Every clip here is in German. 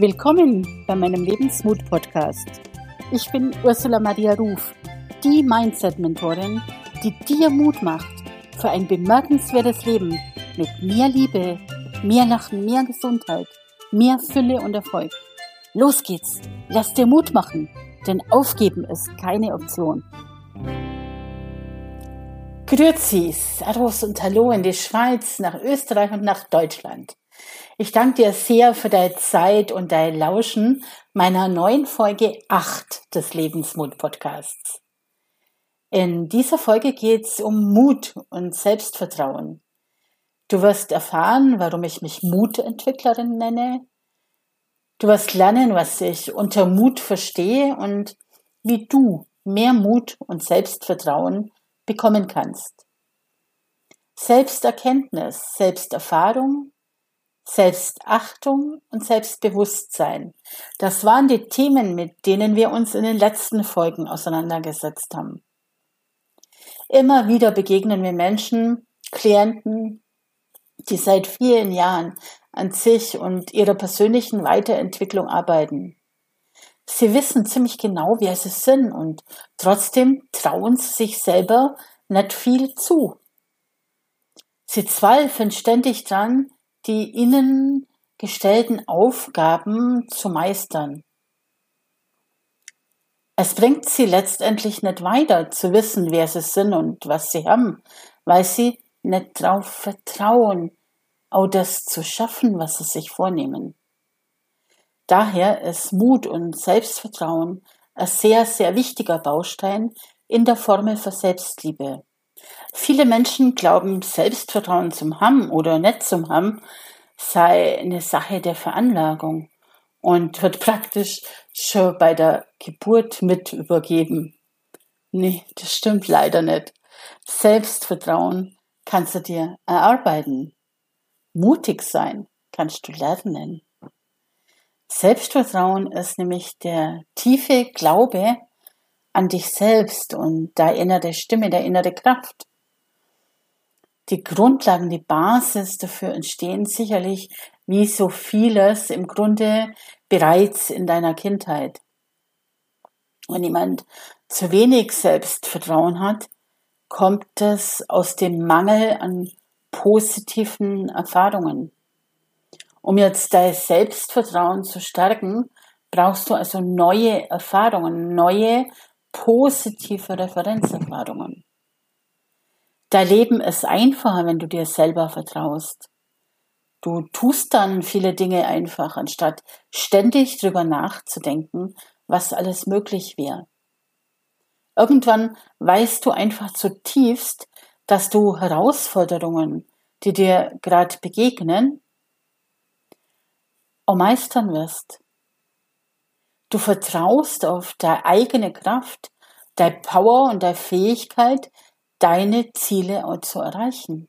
Willkommen bei meinem Lebensmut-Podcast. Ich bin Ursula Maria Ruf, die Mindset-Mentorin, die dir Mut macht für ein bemerkenswertes Leben mit mehr Liebe, mehr Lachen, mehr Gesundheit, mehr Fülle und Erfolg. Los geht's, lass dir Mut machen, denn aufgeben ist keine Option. Grüezi, Servus und Hallo in die Schweiz, nach Österreich und nach Deutschland. Ich danke dir sehr für deine Zeit und dein Lauschen meiner neuen Folge 8 des Lebensmut-Podcasts. In dieser Folge geht es um Mut und Selbstvertrauen. Du wirst erfahren, warum ich mich Mutentwicklerin nenne. Du wirst lernen, was ich unter Mut verstehe und wie du mehr Mut und Selbstvertrauen bekommen kannst. Selbsterkenntnis, Selbsterfahrung Selbstachtung und Selbstbewusstsein. Das waren die Themen, mit denen wir uns in den letzten Folgen auseinandergesetzt haben. Immer wieder begegnen wir Menschen, Klienten, die seit vielen Jahren an sich und ihrer persönlichen Weiterentwicklung arbeiten. Sie wissen ziemlich genau, wer sie sind und trotzdem trauen sie sich selber nicht viel zu. Sie zweifeln ständig dran, die ihnen gestellten Aufgaben zu meistern. Es bringt sie letztendlich nicht weiter zu wissen, wer sie sind und was sie haben, weil sie nicht darauf vertrauen, auch das zu schaffen, was sie sich vornehmen. Daher ist Mut und Selbstvertrauen ein sehr, sehr wichtiger Baustein in der Formel für Selbstliebe. Viele Menschen glauben, Selbstvertrauen zum haben oder nicht zum haben, sei eine Sache der Veranlagung und wird praktisch schon bei der Geburt mit übergeben. Nee, das stimmt leider nicht. Selbstvertrauen kannst du dir erarbeiten. Mutig sein kannst du lernen. Selbstvertrauen ist nämlich der tiefe Glaube an dich selbst und deine innere Stimme, der innere Kraft. Die Grundlagen, die Basis dafür entstehen sicherlich wie so vieles im Grunde bereits in deiner Kindheit. Wenn jemand zu wenig Selbstvertrauen hat, kommt es aus dem Mangel an positiven Erfahrungen. Um jetzt dein Selbstvertrauen zu stärken, brauchst du also neue Erfahrungen, neue positive Referenzerfahrungen. Dein Leben ist einfacher, wenn du dir selber vertraust. Du tust dann viele Dinge einfach, anstatt ständig drüber nachzudenken, was alles möglich wäre. Irgendwann weißt du einfach zutiefst, dass du Herausforderungen, die dir gerade begegnen, meistern wirst. Du vertraust auf deine eigene Kraft, deine Power und deine Fähigkeit, deine Ziele zu erreichen.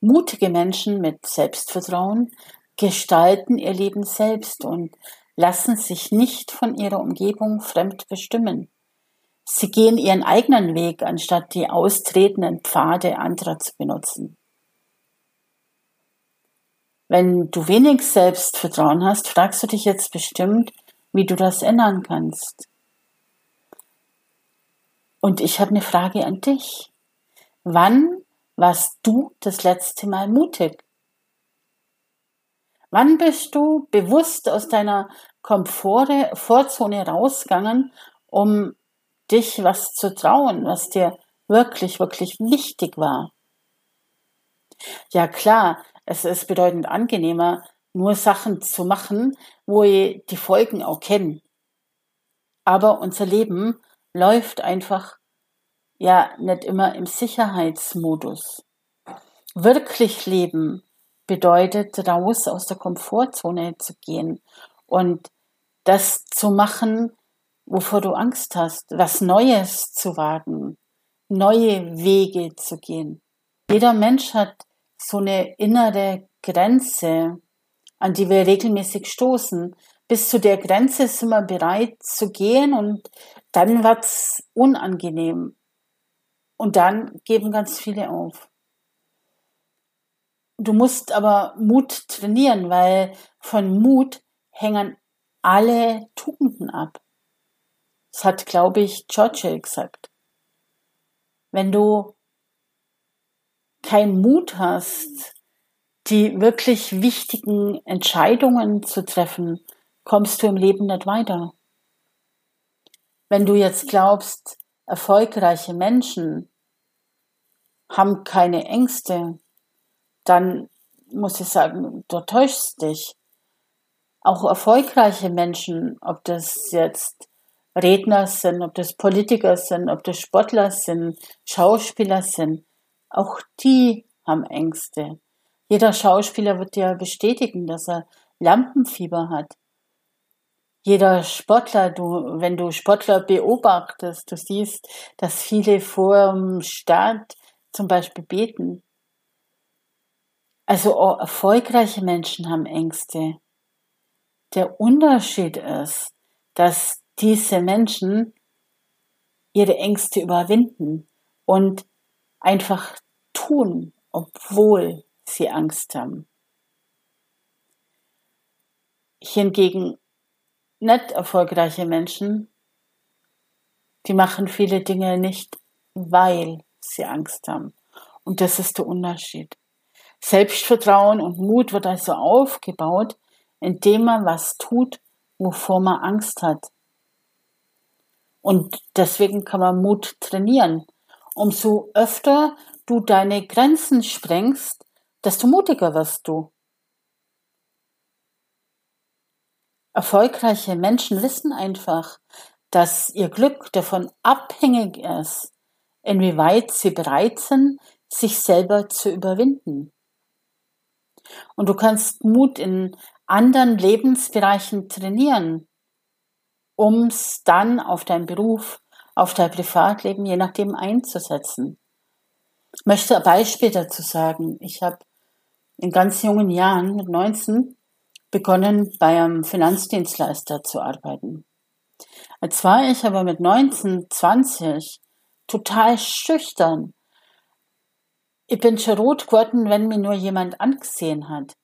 Mutige Menschen mit Selbstvertrauen gestalten ihr Leben selbst und lassen sich nicht von ihrer Umgebung fremd bestimmen. Sie gehen ihren eigenen Weg, anstatt die austretenden Pfade anderer zu benutzen. Wenn du wenig Selbstvertrauen hast, fragst du dich jetzt bestimmt, wie du das ändern kannst. Und ich habe eine Frage an dich. Wann warst du das letzte Mal mutig? Wann bist du bewusst aus deiner Komfortzone rausgegangen, um dich was zu trauen, was dir wirklich, wirklich wichtig war? Ja klar, es ist bedeutend angenehmer, nur Sachen zu machen, wo wir die Folgen auch kennen. Aber unser Leben läuft einfach ja nicht immer im Sicherheitsmodus. Wirklich leben bedeutet, raus aus der Komfortzone zu gehen und das zu machen, wovor du Angst hast, was Neues zu wagen, neue Wege zu gehen. Jeder Mensch hat so eine innere Grenze, an die wir regelmäßig stoßen. Bis zu der Grenze sind wir bereit zu gehen und dann wird's unangenehm. Und dann geben ganz viele auf. du musst aber Mut trainieren, weil von Mut hängen alle Tugenden ab. Das hat, glaube ich, Churchill gesagt. Wenn du keinen Mut hast, die wirklich wichtigen Entscheidungen zu treffen, kommst du im Leben nicht weiter. Wenn du jetzt glaubst, erfolgreiche Menschen haben keine Ängste, dann muss ich sagen, du täuschst dich. Auch erfolgreiche Menschen, ob das jetzt Redner sind, ob das Politiker sind, ob das Sportler sind, Schauspieler sind, auch die haben Ängste. Jeder Schauspieler wird ja bestätigen, dass er Lampenfieber hat. Jeder Sportler, du, wenn du Sportler beobachtest, du siehst, dass viele vor dem Start zum Beispiel beten. Also auch erfolgreiche Menschen haben Ängste. Der Unterschied ist, dass diese Menschen ihre Ängste überwinden und einfach tun, obwohl sie Angst haben. Hingegen nicht erfolgreiche Menschen, die machen viele Dinge nicht, weil sie Angst haben. Und das ist der Unterschied. Selbstvertrauen und Mut wird also aufgebaut, indem man was tut, wovor man Angst hat. Und deswegen kann man Mut trainieren. Umso öfter du deine Grenzen sprengst, desto mutiger wirst du. Erfolgreiche Menschen wissen einfach, dass ihr Glück davon abhängig ist, inwieweit sie bereit sind, sich selber zu überwinden. Und du kannst Mut in anderen Lebensbereichen trainieren, um es dann auf deinen Beruf, auf dein Privatleben, je nachdem einzusetzen. Ich möchte ein Beispiel dazu sagen. Ich habe in ganz jungen Jahren, mit 19, begonnen, bei einem Finanzdienstleister zu arbeiten. Als war ich aber mit 19, 20 total schüchtern. Ich bin schon rot geworden, wenn mir nur jemand angesehen hat.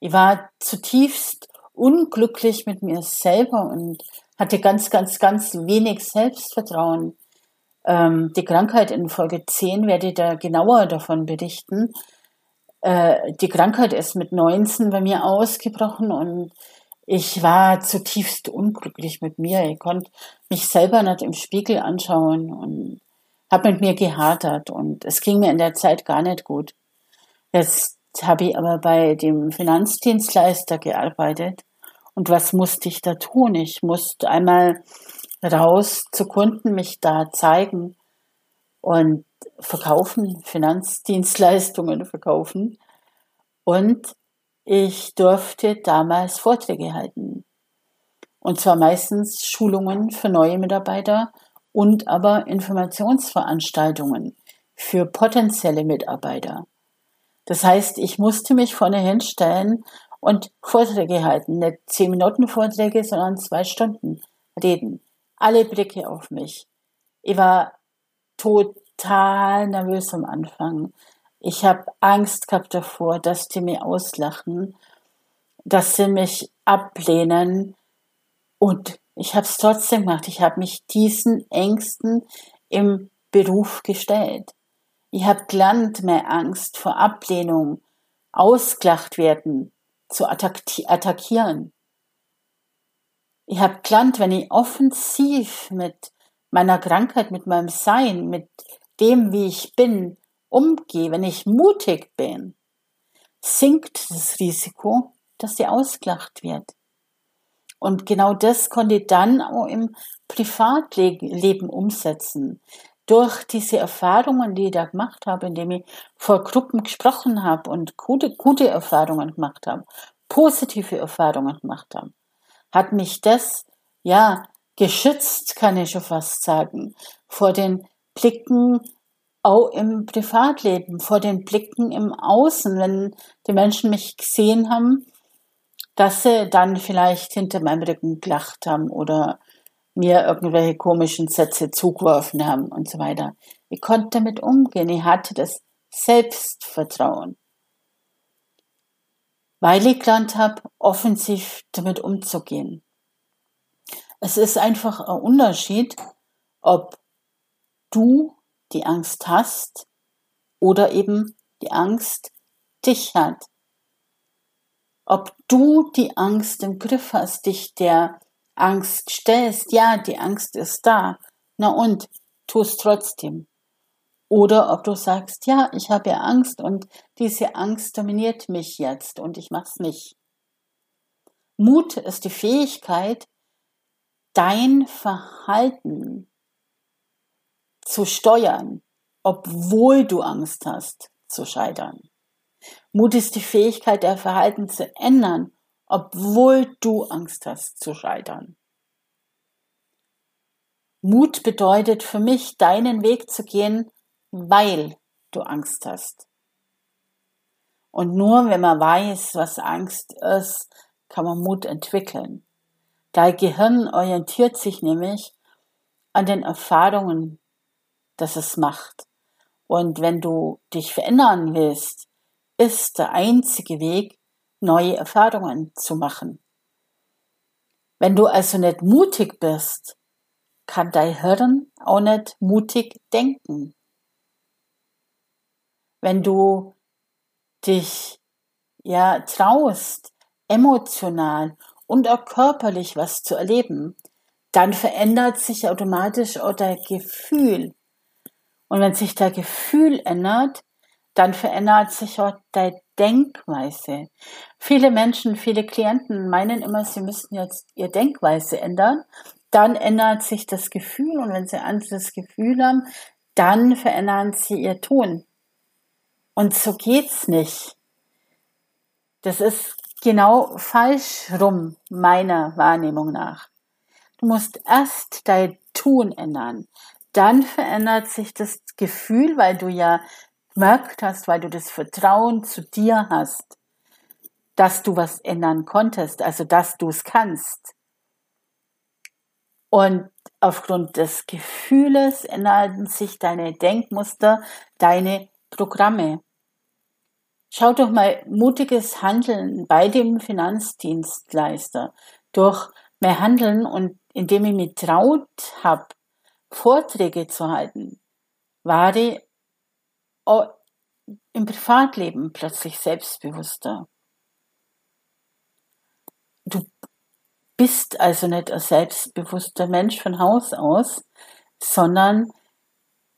Ich war zutiefst unglücklich mit mir selber und hatte ganz, ganz, ganz wenig Selbstvertrauen. Ähm, die Krankheit in Folge 10 werde ich da genauer davon berichten. Äh, die Krankheit ist mit 19 bei mir ausgebrochen und ich war zutiefst unglücklich mit mir. Ich konnte mich selber nicht im Spiegel anschauen und habe mit mir gehadert und es ging mir in der Zeit gar nicht gut. Jetzt habe ich aber bei dem Finanzdienstleister gearbeitet und was musste ich da tun? Ich musste einmal raus zu Kunden mich da zeigen und verkaufen, Finanzdienstleistungen verkaufen. Und ich durfte damals Vorträge halten. Und zwar meistens Schulungen für neue Mitarbeiter und aber Informationsveranstaltungen für potenzielle Mitarbeiter. Das heißt, ich musste mich vorne hinstellen und Vorträge halten. Nicht zehn Minuten Vorträge, sondern zwei Stunden reden. Alle Blicke auf mich. Ich war total nervös am Anfang. Ich habe Angst gehabt davor, dass die mir auslachen, dass sie mich ablehnen. Und ich habe es trotzdem gemacht. Ich habe mich diesen Ängsten im Beruf gestellt. Ich habe gelernt, mehr Angst vor Ablehnung, ausgelacht werden, zu attackieren. Ich habe gelernt, wenn ich offensiv mit meiner Krankheit, mit meinem Sein, mit dem, wie ich bin, umgehe, wenn ich mutig bin, sinkt das Risiko, dass sie ausgelacht wird. Und genau das konnte ich dann auch im Privatleben umsetzen. Durch diese Erfahrungen, die ich da gemacht habe, indem ich vor Gruppen gesprochen habe und gute, gute Erfahrungen gemacht habe, positive Erfahrungen gemacht habe, hat mich das, ja, geschützt, kann ich schon fast sagen, vor den Blicken auch im Privatleben, vor den Blicken im Außen, wenn die Menschen mich gesehen haben, dass sie dann vielleicht hinter meinem Rücken gelacht haben oder mir irgendwelche komischen Sätze zugeworfen haben und so weiter. Ich konnte damit umgehen. Ich hatte das Selbstvertrauen. weil ich gelernt habe, offensiv damit umzugehen. Es ist einfach ein Unterschied, ob du die Angst hast oder eben die Angst dich hat. Ob du die Angst im Griff hast, dich der Angst stellst, ja, die Angst ist da. Na und, tust trotzdem. Oder ob du sagst, ja, ich habe ja Angst und diese Angst dominiert mich jetzt und ich mach's nicht. Mut ist die Fähigkeit, dein Verhalten zu steuern, obwohl du Angst hast zu scheitern. Mut ist die Fähigkeit, dein Verhalten zu ändern, obwohl du Angst hast zu scheitern. Mut bedeutet für mich, deinen Weg zu gehen, weil du Angst hast. Und nur wenn man weiß, was Angst ist, kann man Mut entwickeln. Dein Gehirn orientiert sich nämlich an den Erfahrungen, das es macht. Und wenn du dich verändern willst, ist der einzige Weg, neue Erfahrungen zu machen. Wenn du also nicht mutig bist, kann dein Hirn auch nicht mutig denken. Wenn du dich ja traust, emotional und auch körperlich was zu erleben, dann verändert sich automatisch auch dein Gefühl. Und wenn sich dein Gefühl ändert, dann verändert sich auch deine Denkweise. Viele Menschen, viele Klienten meinen immer, sie müssten jetzt ihr Denkweise ändern. Dann ändert sich das Gefühl und wenn sie ein anderes Gefühl haben, dann verändern sie ihr Ton. Und so geht's nicht. Das ist genau falsch rum, meiner Wahrnehmung nach. Du musst erst dein Tun ändern. Dann verändert sich das Gefühl, weil du ja gemerkt hast, weil du das Vertrauen zu dir hast, dass du was ändern konntest, also dass du es kannst. Und aufgrund des Gefühles ändern sich deine Denkmuster, deine Programme. Schau doch mal mutiges Handeln bei dem Finanzdienstleister. Durch mehr Handeln und indem ich mich traut habe, Vorträge zu halten, war ich im Privatleben plötzlich selbstbewusster. Du bist also nicht ein selbstbewusster Mensch von Haus aus, sondern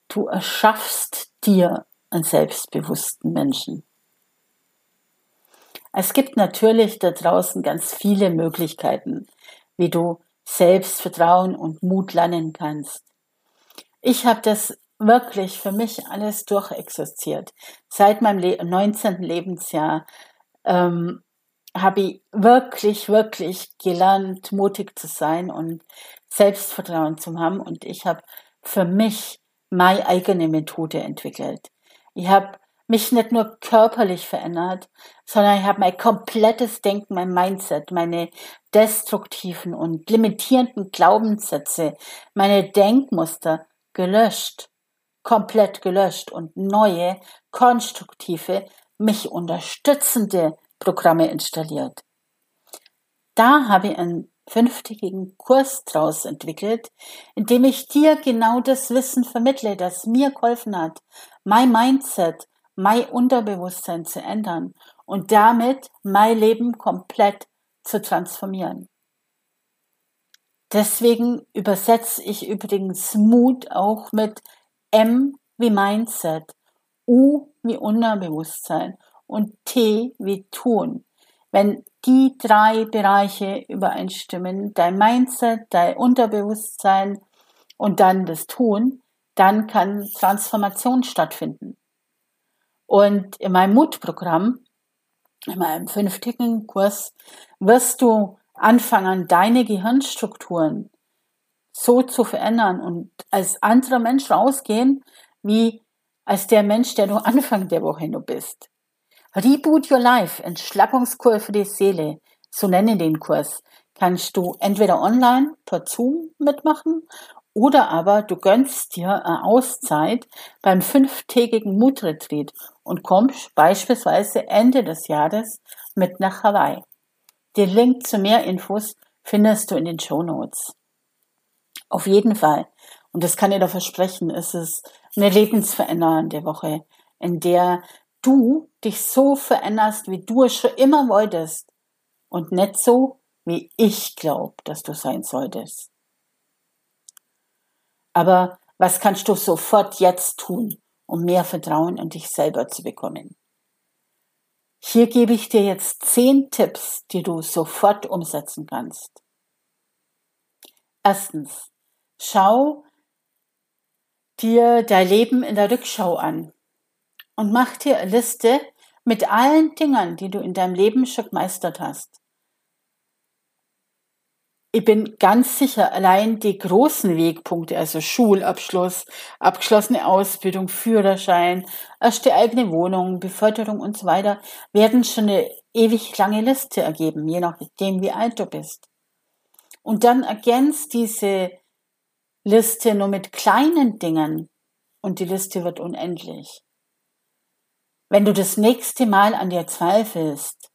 du erschaffst dir einen selbstbewussten Menschen. Es gibt natürlich da draußen ganz viele Möglichkeiten, wie du Selbstvertrauen und Mut lernen kannst. Ich habe das wirklich für mich alles durchexerziert. Seit meinem Le 19. Lebensjahr ähm, habe ich wirklich, wirklich gelernt, mutig zu sein und Selbstvertrauen zu haben. Und ich habe für mich meine eigene Methode entwickelt. Ich habe mich nicht nur körperlich verändert, sondern ich habe mein komplettes Denken, mein Mindset, meine destruktiven und limitierenden Glaubenssätze, meine Denkmuster gelöscht, komplett gelöscht und neue, konstruktive, mich unterstützende Programme installiert. Da habe ich einen fünftägigen Kurs draus entwickelt, in dem ich dir genau das Wissen vermittle, das mir geholfen hat, mein Mindset, mein Unterbewusstsein zu ändern und damit mein Leben komplett zu transformieren. Deswegen übersetze ich übrigens Mut auch mit M wie Mindset, U wie Unterbewusstsein und T wie Tun. Wenn die drei Bereiche übereinstimmen, dein Mindset, dein Unterbewusstsein und dann das Tun, dann kann Transformation stattfinden. Und in meinem Mutprogramm, in meinem fünftägigen Kurs, wirst du anfangen, deine Gehirnstrukturen so zu verändern und als anderer Mensch rausgehen, wie als der Mensch, der du Anfang der Woche nur bist. Reboot Your Life, Entschlappungskur für die Seele, so nenne den Kurs, kannst du entweder online per Zoom mitmachen oder aber du gönnst dir eine Auszeit beim fünftägigen Mutretreat und kommst beispielsweise Ende des Jahres mit nach Hawaii. Den Link zu mehr Infos findest du in den Show Notes. Auf jeden Fall, und das kann ich dir versprechen, ist es eine lebensverändernde Woche, in der du dich so veränderst, wie du es schon immer wolltest und nicht so, wie ich glaube, dass du sein solltest. Aber was kannst du sofort jetzt tun, um mehr Vertrauen in dich selber zu bekommen? Hier gebe ich dir jetzt zehn Tipps, die du sofort umsetzen kannst. Erstens, schau dir dein Leben in der Rückschau an und mach dir eine Liste mit allen Dingen, die du in deinem Leben schon gemeistert hast. Ich bin ganz sicher, allein die großen Wegpunkte, also Schulabschluss, abgeschlossene Ausbildung, Führerschein, erste eigene Wohnung, Beförderung und so weiter, werden schon eine ewig lange Liste ergeben, je nachdem, wie alt du bist. Und dann ergänzt diese Liste nur mit kleinen Dingen und die Liste wird unendlich. Wenn du das nächste Mal an dir zweifelst,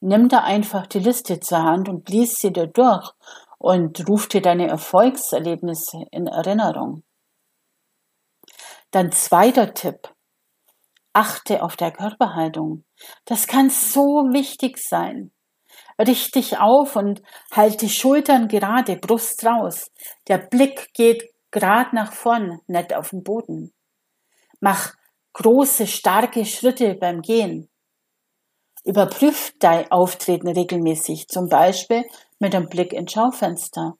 Nimm da einfach die Liste zur Hand und lies sie dir durch und ruf dir deine Erfolgserlebnisse in Erinnerung. Dann zweiter Tipp. Achte auf der Körperhaltung. Das kann so wichtig sein. Richte dich auf und halte die Schultern gerade, Brust raus. Der Blick geht gerade nach vorn, nicht auf den Boden. Mach große, starke Schritte beim Gehen. Überprüf dein Auftreten regelmäßig, zum Beispiel mit einem Blick ins Schaufenster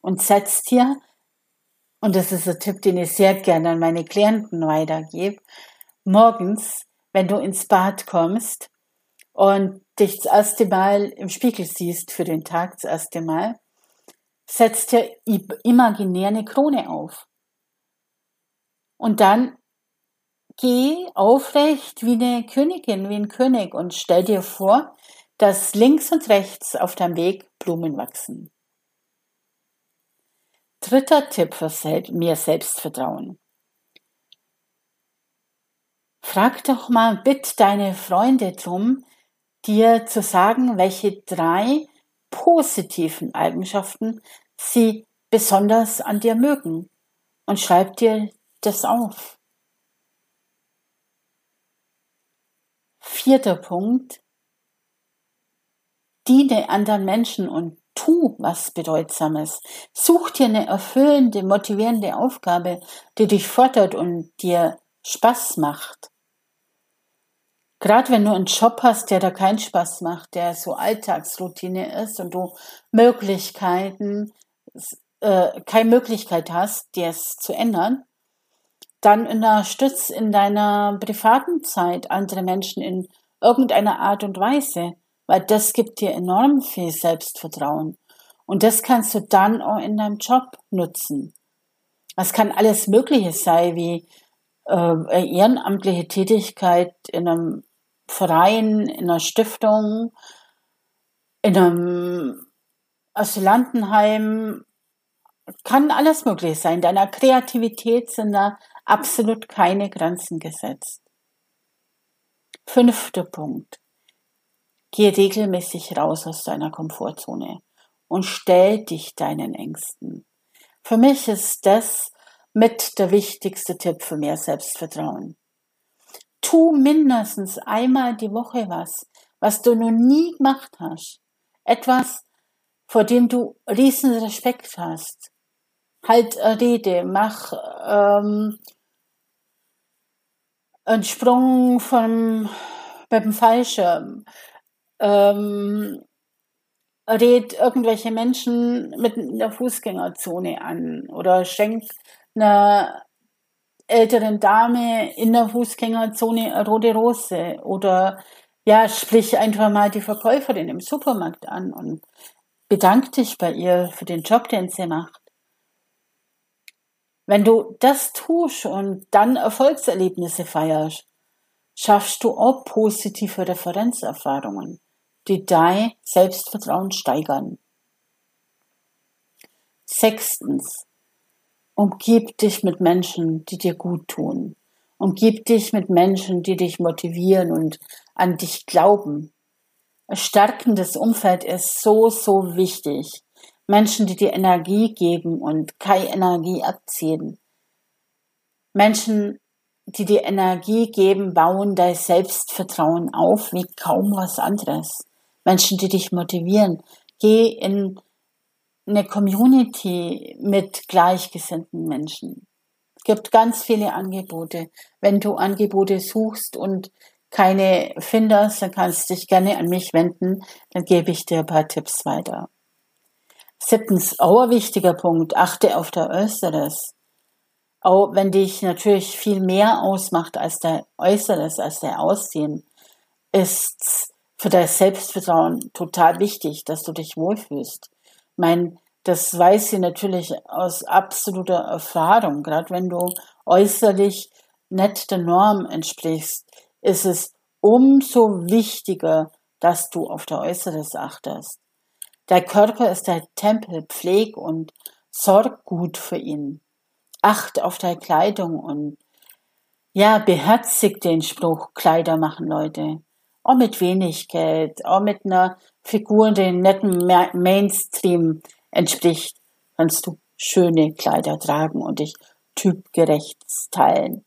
und setz dir, und das ist ein Tipp, den ich sehr gerne an meine Klienten weitergebe, morgens, wenn du ins Bad kommst und dich das erste Mal im Spiegel siehst für den Tag, das erste Mal, setz dir imaginär eine Krone auf. Und dann geh aufrecht wie eine Königin, wie ein König und stell dir vor, dass links und rechts auf deinem Weg Blumen wachsen. Dritter Tipp für mehr Selbstvertrauen. Frag doch mal bitte deine Freunde drum, dir zu sagen, welche drei positiven Eigenschaften sie besonders an dir mögen und schreib dir das auf. Vierter Punkt. Diene anderen Menschen und tu was Bedeutsames. Such dir eine erfüllende, motivierende Aufgabe, die dich fordert und dir Spaß macht. Gerade wenn du einen Job hast, der da keinen Spaß macht, der so Alltagsroutine ist und du Möglichkeiten, äh, keine Möglichkeit hast, dir es zu ändern, dann unterstützt in deiner privaten Zeit andere Menschen in irgendeiner Art und Weise, weil das gibt dir enorm viel Selbstvertrauen. Und das kannst du dann auch in deinem Job nutzen. Es kann alles Mögliche sein, wie äh, ehrenamtliche Tätigkeit in einem Verein, in einer Stiftung, in einem Asylantenheim, kann alles Mögliche sein. Deiner Kreativität sind da absolut keine Grenzen gesetzt. Fünfter Punkt. Geh regelmäßig raus aus deiner Komfortzone und stell dich deinen Ängsten. Für mich ist das mit der wichtigste Tipp für mehr Selbstvertrauen. Tu mindestens einmal die Woche was, was du noch nie gemacht hast. Etwas, vor dem du riesen Respekt hast. Halt eine Rede, mach ähm, ein Sprung vom, beim Fallschirm, ähm, redet irgendwelche Menschen mit der Fußgängerzone an oder schenkt einer älteren Dame in der Fußgängerzone eine rote Rose oder ja, sprich einfach mal die Verkäuferin im Supermarkt an und bedank dich bei ihr für den Job, den sie macht. Wenn du das tust und dann Erfolgserlebnisse feierst, schaffst du auch positive Referenzerfahrungen, die dein Selbstvertrauen steigern. Sechstens, umgib dich mit Menschen, die dir gut tun. Umgib dich mit Menschen, die dich motivieren und an dich glauben. Ein stärkendes Umfeld ist so, so wichtig. Menschen, die dir Energie geben und keine Energie abziehen. Menschen, die dir Energie geben, bauen dein Selbstvertrauen auf wie kaum was anderes. Menschen, die dich motivieren. Geh in eine Community mit gleichgesinnten Menschen. Es gibt ganz viele Angebote. Wenn du Angebote suchst und keine findest, dann kannst du dich gerne an mich wenden, dann gebe ich dir ein paar Tipps weiter. Siebtens, auch ein wichtiger Punkt, achte auf der Äußeres. Auch wenn dich natürlich viel mehr ausmacht als der Äußeres, als der Aussehen, ist für dein Selbstvertrauen total wichtig, dass du dich wohlfühlst. Ich meine, das weiß sie natürlich aus absoluter Erfahrung. Gerade wenn du äußerlich nicht der Norm entsprichst, ist es umso wichtiger, dass du auf der Äußeres achtest. Der Körper ist dein Tempel, pfleg und sorg gut für ihn. Acht auf deine Kleidung und ja, beherzig den Spruch, Kleider machen Leute. Auch mit wenig Geld, auch mit einer Figur, die netten Mainstream entspricht, kannst du schöne Kleider tragen und dich typgerecht stylen.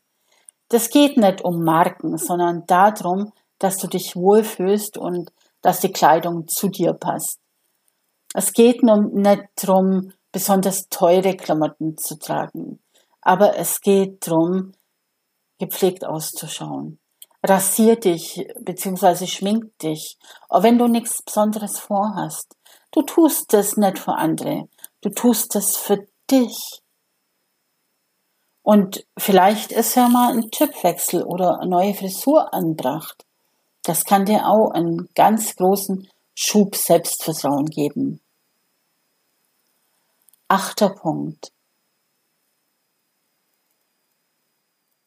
Das geht nicht um Marken, sondern darum, dass du dich wohlfühlst und dass die Kleidung zu dir passt. Es geht nicht darum, besonders teure Klamotten zu tragen, aber es geht darum, gepflegt auszuschauen. Rasier dich bzw. schmink dich, auch wenn du nichts Besonderes vorhast. Du tust es nicht für andere, du tust es für dich. Und vielleicht ist ja mal ein Typwechsel oder eine neue Frisur anbracht. Das kann dir auch einen ganz großen Schub Selbstvertrauen geben. Achter Punkt.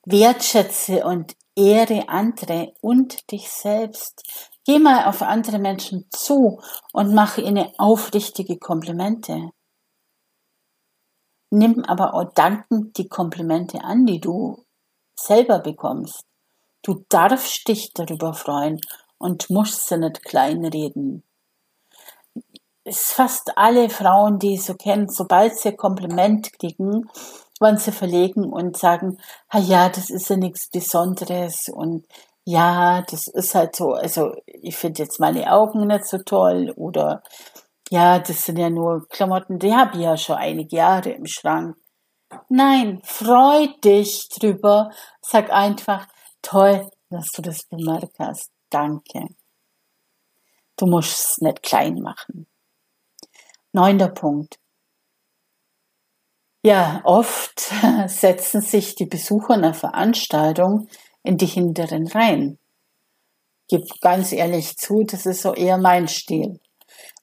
Wertschätze und ehre andere und dich selbst. Geh mal auf andere Menschen zu und mache ihnen aufrichtige Komplimente nimm aber auch dankend die Komplimente an, die du selber bekommst. Du darfst dich darüber freuen und musst sie nicht kleinreden. Es fast alle Frauen, die ich so kennen, sobald sie Kompliment kriegen, wollen sie verlegen und sagen, ja, das ist ja nichts Besonderes und ja, das ist halt so, also ich finde jetzt meine Augen nicht so toll oder ja, das sind ja nur Klamotten, die habe ich ja schon einige Jahre im Schrank. Nein, freu dich drüber. Sag einfach, toll, dass du das bemerkt hast. Danke. Du musst es nicht klein machen. Neunter Punkt. Ja, oft setzen sich die Besucher einer Veranstaltung in die hinteren Reihen. Gib ganz ehrlich zu, das ist so eher mein Stil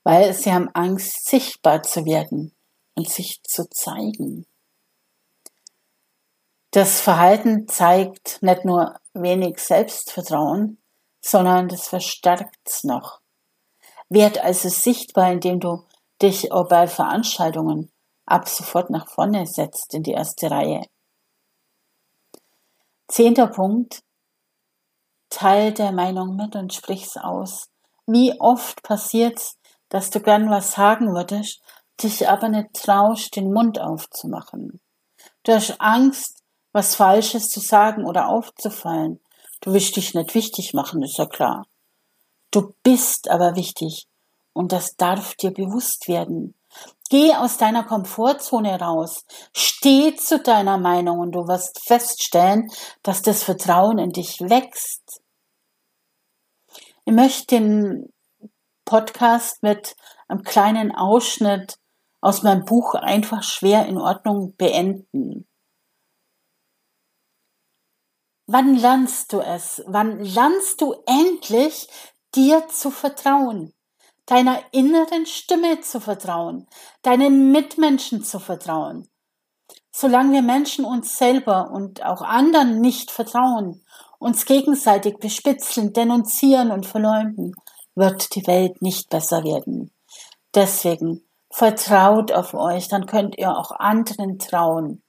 weil sie haben Angst, sichtbar zu werden und sich zu zeigen. Das Verhalten zeigt nicht nur wenig Selbstvertrauen, sondern das verstärkt es noch. Werd also sichtbar, indem du dich auch bei Veranstaltungen ab sofort nach vorne setzt in die erste Reihe. Zehnter Punkt. Teil der Meinung mit und sprich's aus. Wie oft passiert's, dass du gern was sagen würdest, dich aber nicht traust, den Mund aufzumachen. Du hast Angst, was Falsches zu sagen oder aufzufallen. Du willst dich nicht wichtig machen, ist ja klar. Du bist aber wichtig und das darf dir bewusst werden. Geh aus deiner Komfortzone raus. Steh zu deiner Meinung und du wirst feststellen, dass das Vertrauen in dich wächst. Ich möchte den Podcast mit einem kleinen Ausschnitt aus meinem Buch Einfach schwer in Ordnung beenden. Wann lernst du es? Wann lernst du endlich dir zu vertrauen? Deiner inneren Stimme zu vertrauen, deinen Mitmenschen zu vertrauen. Solange wir Menschen uns selber und auch anderen nicht vertrauen, uns gegenseitig bespitzeln, denunzieren und verleumden, wird die Welt nicht besser werden. Deswegen vertraut auf euch, dann könnt ihr auch anderen trauen.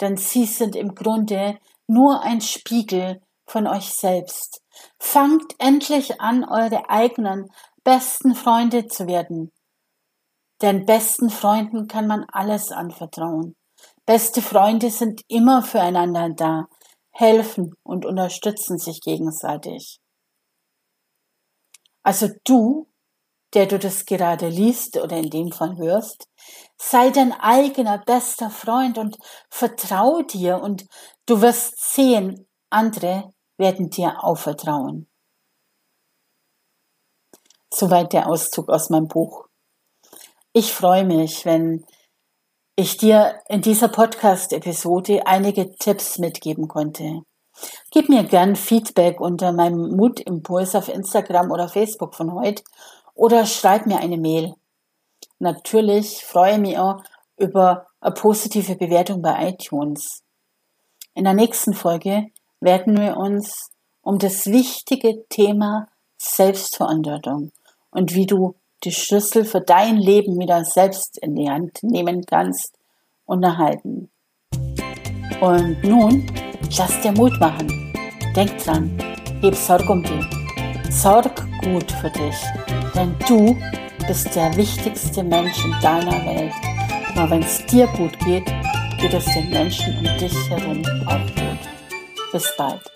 Denn sie sind im Grunde nur ein Spiegel von euch selbst. Fangt endlich an, eure eigenen besten Freunde zu werden. Denn besten Freunden kann man alles anvertrauen. Beste Freunde sind immer füreinander da, helfen und unterstützen sich gegenseitig. Also du, der du das gerade liest oder in dem Fall hörst, sei dein eigener bester Freund und vertrau dir und du wirst sehen, andere werden dir auch vertrauen. Soweit der Auszug aus meinem Buch. Ich freue mich, wenn ich dir in dieser Podcast-Episode einige Tipps mitgeben konnte. Gib mir gern Feedback unter meinem Mutimpuls auf Instagram oder Facebook von heute oder schreib mir eine Mail. Natürlich freue ich mich auch über eine positive Bewertung bei iTunes. In der nächsten Folge werden wir uns um das wichtige Thema Selbstverantwortung und wie du die Schlüssel für dein Leben wieder selbst in die Hand nehmen kannst, unterhalten. Und nun, lass dir Mut machen. Denk dran, heb Sorge um dich. Sorg gut für dich, denn du bist der wichtigste Mensch in deiner Welt. Aber wenn es dir gut geht, geht es den Menschen um dich herum auch gut. Bis bald.